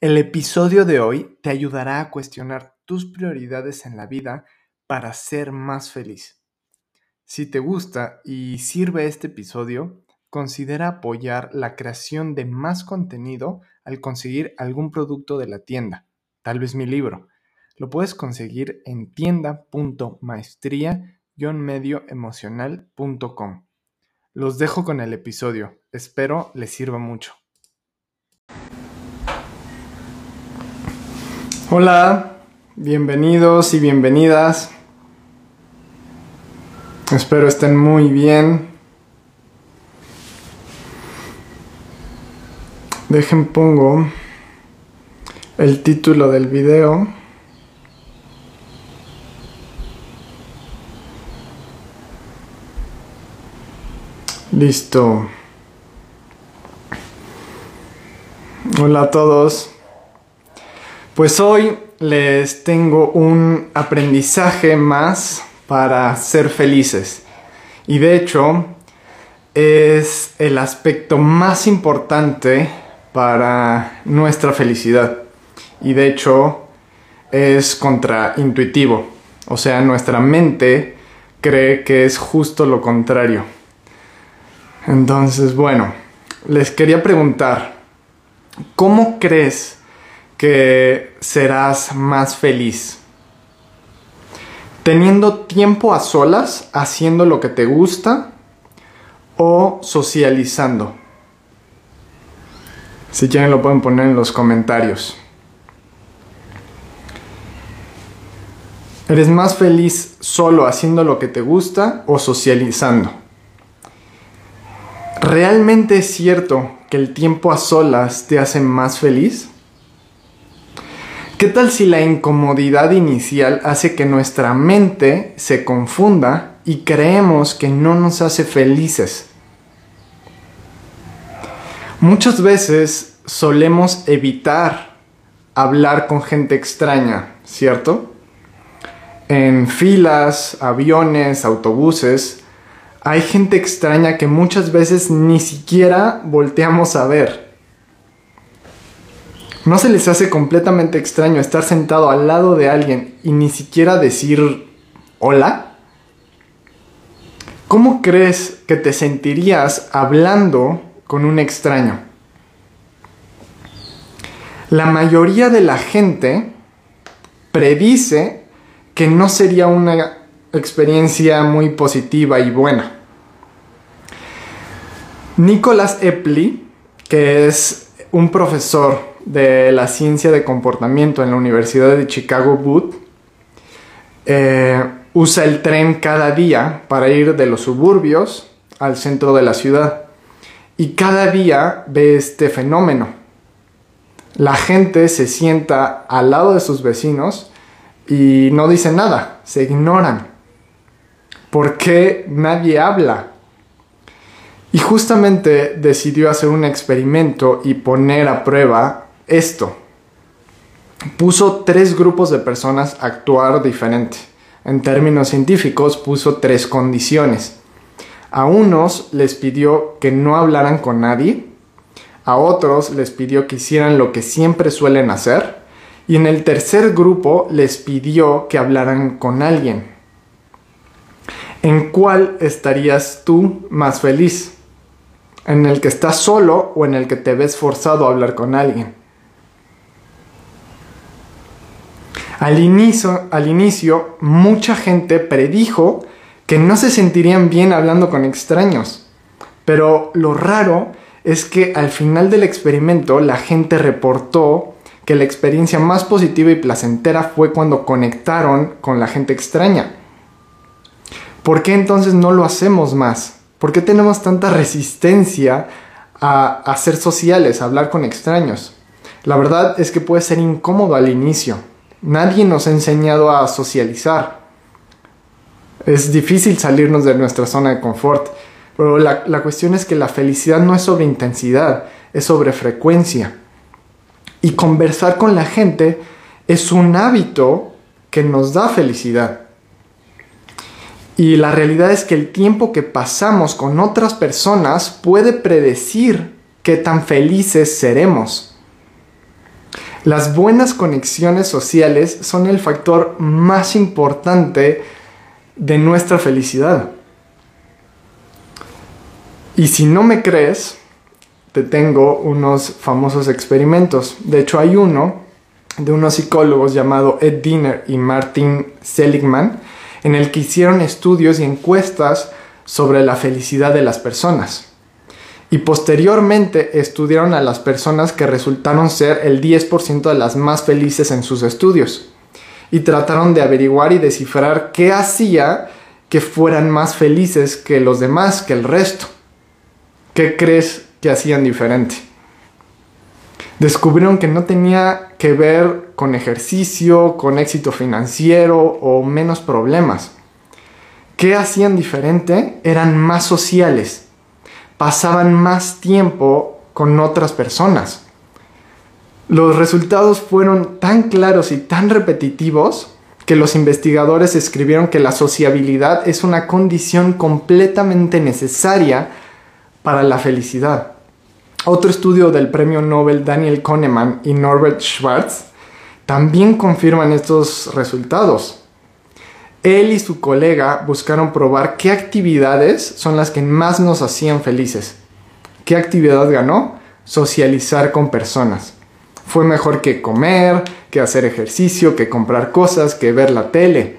El episodio de hoy te ayudará a cuestionar tus prioridades en la vida para ser más feliz. Si te gusta y sirve este episodio, considera apoyar la creación de más contenido al conseguir algún producto de la tienda, tal vez mi libro. Lo puedes conseguir en tienda.maestría-medioemocional.com. Los dejo con el episodio, espero les sirva mucho. Hola, bienvenidos y bienvenidas. Espero estén muy bien. Dejen pongo el título del video. Listo. Hola a todos. Pues hoy les tengo un aprendizaje más para ser felices. Y de hecho es el aspecto más importante para nuestra felicidad. Y de hecho es contraintuitivo. O sea, nuestra mente cree que es justo lo contrario. Entonces, bueno, les quería preguntar, ¿cómo crees que serás más feliz. Teniendo tiempo a solas, haciendo lo que te gusta o socializando. Si quieren lo pueden poner en los comentarios. ¿Eres más feliz solo haciendo lo que te gusta o socializando? ¿Realmente es cierto que el tiempo a solas te hace más feliz? ¿Qué tal si la incomodidad inicial hace que nuestra mente se confunda y creemos que no nos hace felices? Muchas veces solemos evitar hablar con gente extraña, ¿cierto? En filas, aviones, autobuses, hay gente extraña que muchas veces ni siquiera volteamos a ver ¿No se les hace completamente extraño estar sentado al lado de alguien y ni siquiera decir hola? ¿Cómo crees que te sentirías hablando con un extraño? La mayoría de la gente predice que no sería una experiencia muy positiva y buena. Nicholas Epley, que es un profesor de la ciencia de comportamiento en la Universidad de Chicago Booth eh, usa el tren cada día para ir de los suburbios al centro de la ciudad. Y cada día ve este fenómeno. La gente se sienta al lado de sus vecinos y no dice nada, se ignoran. ¿Por qué nadie habla? Y justamente decidió hacer un experimento y poner a prueba esto puso tres grupos de personas a actuar diferente. En términos científicos puso tres condiciones. A unos les pidió que no hablaran con nadie, a otros les pidió que hicieran lo que siempre suelen hacer y en el tercer grupo les pidió que hablaran con alguien. ¿En cuál estarías tú más feliz? ¿En el que estás solo o en el que te ves forzado a hablar con alguien? Al inicio, al inicio, mucha gente predijo que no se sentirían bien hablando con extraños. Pero lo raro es que al final del experimento la gente reportó que la experiencia más positiva y placentera fue cuando conectaron con la gente extraña. ¿Por qué entonces no lo hacemos más? ¿Por qué tenemos tanta resistencia a, a ser sociales, a hablar con extraños. La verdad es que puede ser incómodo al inicio. Nadie nos ha enseñado a socializar. Es difícil salirnos de nuestra zona de confort. Pero la, la cuestión es que la felicidad no es sobre intensidad, es sobre frecuencia. Y conversar con la gente es un hábito que nos da felicidad. Y la realidad es que el tiempo que pasamos con otras personas puede predecir qué tan felices seremos. Las buenas conexiones sociales son el factor más importante de nuestra felicidad. Y si no me crees, te tengo unos famosos experimentos. De hecho, hay uno de unos psicólogos llamado Ed Diner y Martin Seligman, en el que hicieron estudios y encuestas sobre la felicidad de las personas. Y posteriormente estudiaron a las personas que resultaron ser el 10% de las más felices en sus estudios. Y trataron de averiguar y descifrar qué hacía que fueran más felices que los demás, que el resto. ¿Qué crees que hacían diferente? Descubrieron que no tenía que ver con ejercicio, con éxito financiero o menos problemas. ¿Qué hacían diferente? Eran más sociales. Pasaban más tiempo con otras personas. Los resultados fueron tan claros y tan repetitivos que los investigadores escribieron que la sociabilidad es una condición completamente necesaria para la felicidad. Otro estudio del premio Nobel Daniel Kahneman y Norbert Schwartz también confirman estos resultados. Él y su colega buscaron probar qué actividades son las que más nos hacían felices. ¿Qué actividad ganó? Socializar con personas. Fue mejor que comer, que hacer ejercicio, que comprar cosas, que ver la tele.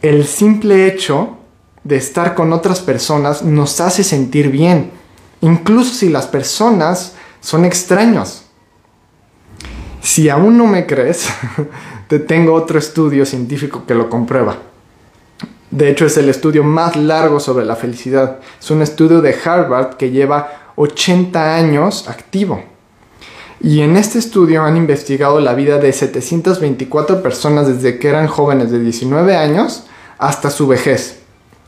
El simple hecho de estar con otras personas nos hace sentir bien, incluso si las personas son extraños. Si aún no me crees, tengo otro estudio científico que lo comprueba. De hecho, es el estudio más largo sobre la felicidad. Es un estudio de Harvard que lleva 80 años activo. Y en este estudio han investigado la vida de 724 personas desde que eran jóvenes de 19 años hasta su vejez.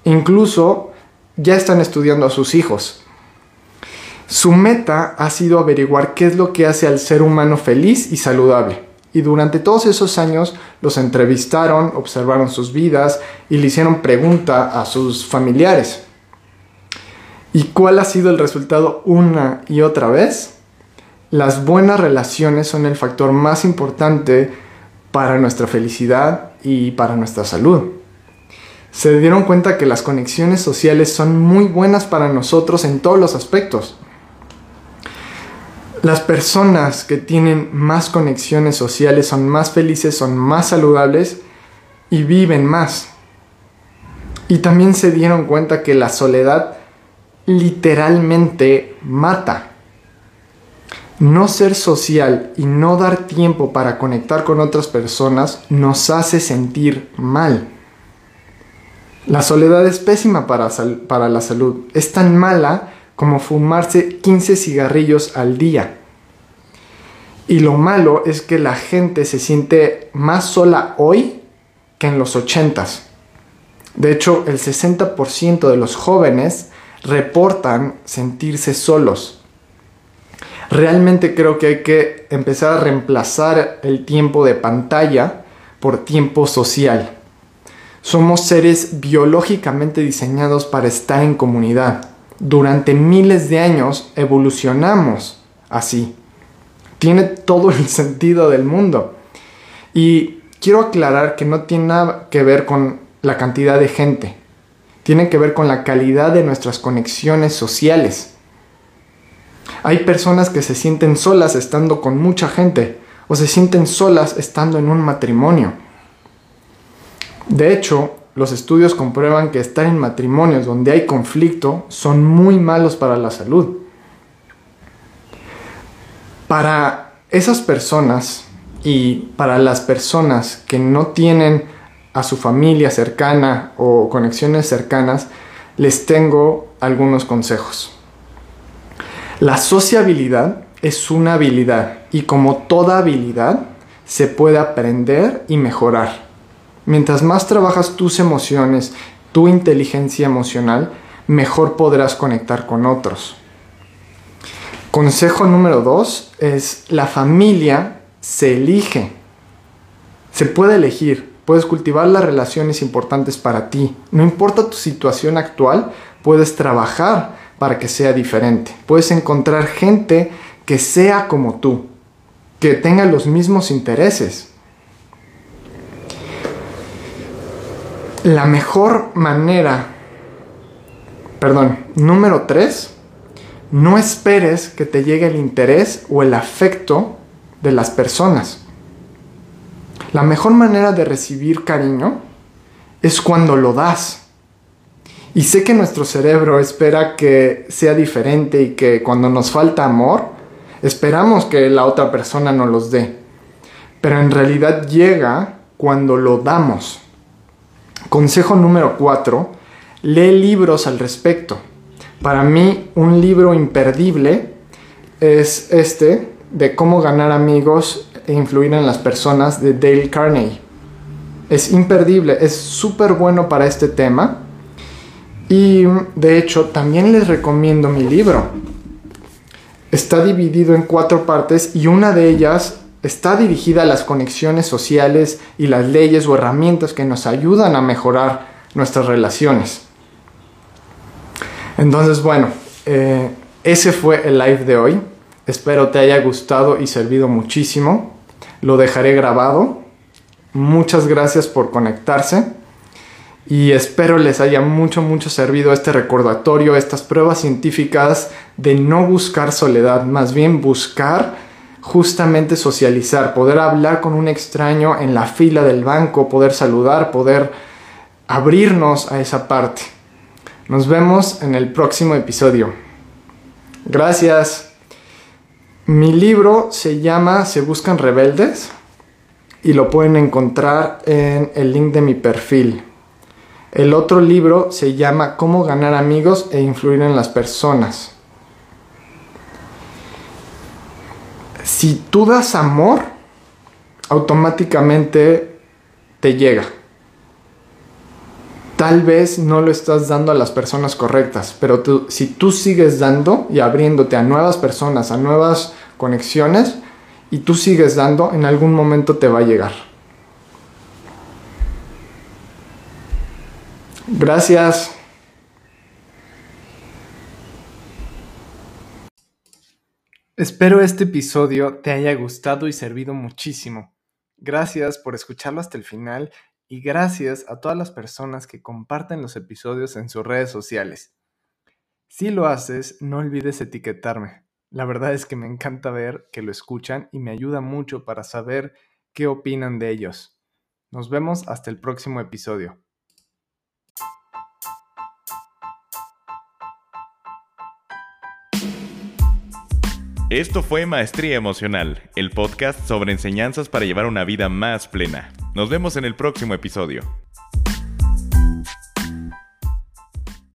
Incluso ya están estudiando a sus hijos. Su meta ha sido averiguar qué es lo que hace al ser humano feliz y saludable. Y durante todos esos años los entrevistaron, observaron sus vidas y le hicieron pregunta a sus familiares. ¿Y cuál ha sido el resultado una y otra vez? Las buenas relaciones son el factor más importante para nuestra felicidad y para nuestra salud. Se dieron cuenta que las conexiones sociales son muy buenas para nosotros en todos los aspectos. Las personas que tienen más conexiones sociales son más felices, son más saludables y viven más. Y también se dieron cuenta que la soledad literalmente mata. No ser social y no dar tiempo para conectar con otras personas nos hace sentir mal. La soledad es pésima para, para la salud. Es tan mala como fumarse 15 cigarrillos al día. Y lo malo es que la gente se siente más sola hoy que en los 80s. De hecho, el 60% de los jóvenes reportan sentirse solos. Realmente creo que hay que empezar a reemplazar el tiempo de pantalla por tiempo social. Somos seres biológicamente diseñados para estar en comunidad durante miles de años evolucionamos así. Tiene todo el sentido del mundo. Y quiero aclarar que no tiene nada que ver con la cantidad de gente. Tiene que ver con la calidad de nuestras conexiones sociales. Hay personas que se sienten solas estando con mucha gente o se sienten solas estando en un matrimonio. De hecho, los estudios comprueban que estar en matrimonios donde hay conflicto son muy malos para la salud. Para esas personas y para las personas que no tienen a su familia cercana o conexiones cercanas, les tengo algunos consejos. La sociabilidad es una habilidad y como toda habilidad se puede aprender y mejorar. Mientras más trabajas tus emociones, tu inteligencia emocional, mejor podrás conectar con otros. Consejo número dos es la familia se elige. Se puede elegir. Puedes cultivar las relaciones importantes para ti. No importa tu situación actual, puedes trabajar para que sea diferente. Puedes encontrar gente que sea como tú, que tenga los mismos intereses. La mejor manera, perdón, número tres, no esperes que te llegue el interés o el afecto de las personas. La mejor manera de recibir cariño es cuando lo das. Y sé que nuestro cerebro espera que sea diferente y que cuando nos falta amor, esperamos que la otra persona nos los dé. Pero en realidad llega cuando lo damos. Consejo número 4. Lee libros al respecto. Para mí un libro imperdible es este de cómo ganar amigos e influir en las personas de Dale Carnegie. Es imperdible, es súper bueno para este tema. Y de hecho también les recomiendo mi libro. Está dividido en cuatro partes y una de ellas está dirigida a las conexiones sociales y las leyes o herramientas que nos ayudan a mejorar nuestras relaciones. Entonces, bueno, eh, ese fue el live de hoy. Espero te haya gustado y servido muchísimo. Lo dejaré grabado. Muchas gracias por conectarse. Y espero les haya mucho, mucho servido este recordatorio, estas pruebas científicas de no buscar soledad, más bien buscar justamente socializar, poder hablar con un extraño en la fila del banco, poder saludar, poder abrirnos a esa parte. Nos vemos en el próximo episodio. Gracias. Mi libro se llama Se Buscan Rebeldes y lo pueden encontrar en el link de mi perfil. El otro libro se llama Cómo ganar amigos e influir en las personas. Si tú das amor, automáticamente te llega. Tal vez no lo estás dando a las personas correctas, pero si tú sigues dando y abriéndote a nuevas personas, a nuevas conexiones, y tú sigues dando, en algún momento te va a llegar. Gracias. Espero este episodio te haya gustado y servido muchísimo. Gracias por escucharlo hasta el final y gracias a todas las personas que comparten los episodios en sus redes sociales. Si lo haces, no olvides etiquetarme. La verdad es que me encanta ver que lo escuchan y me ayuda mucho para saber qué opinan de ellos. Nos vemos hasta el próximo episodio. Esto fue Maestría Emocional, el podcast sobre enseñanzas para llevar una vida más plena. Nos vemos en el próximo episodio.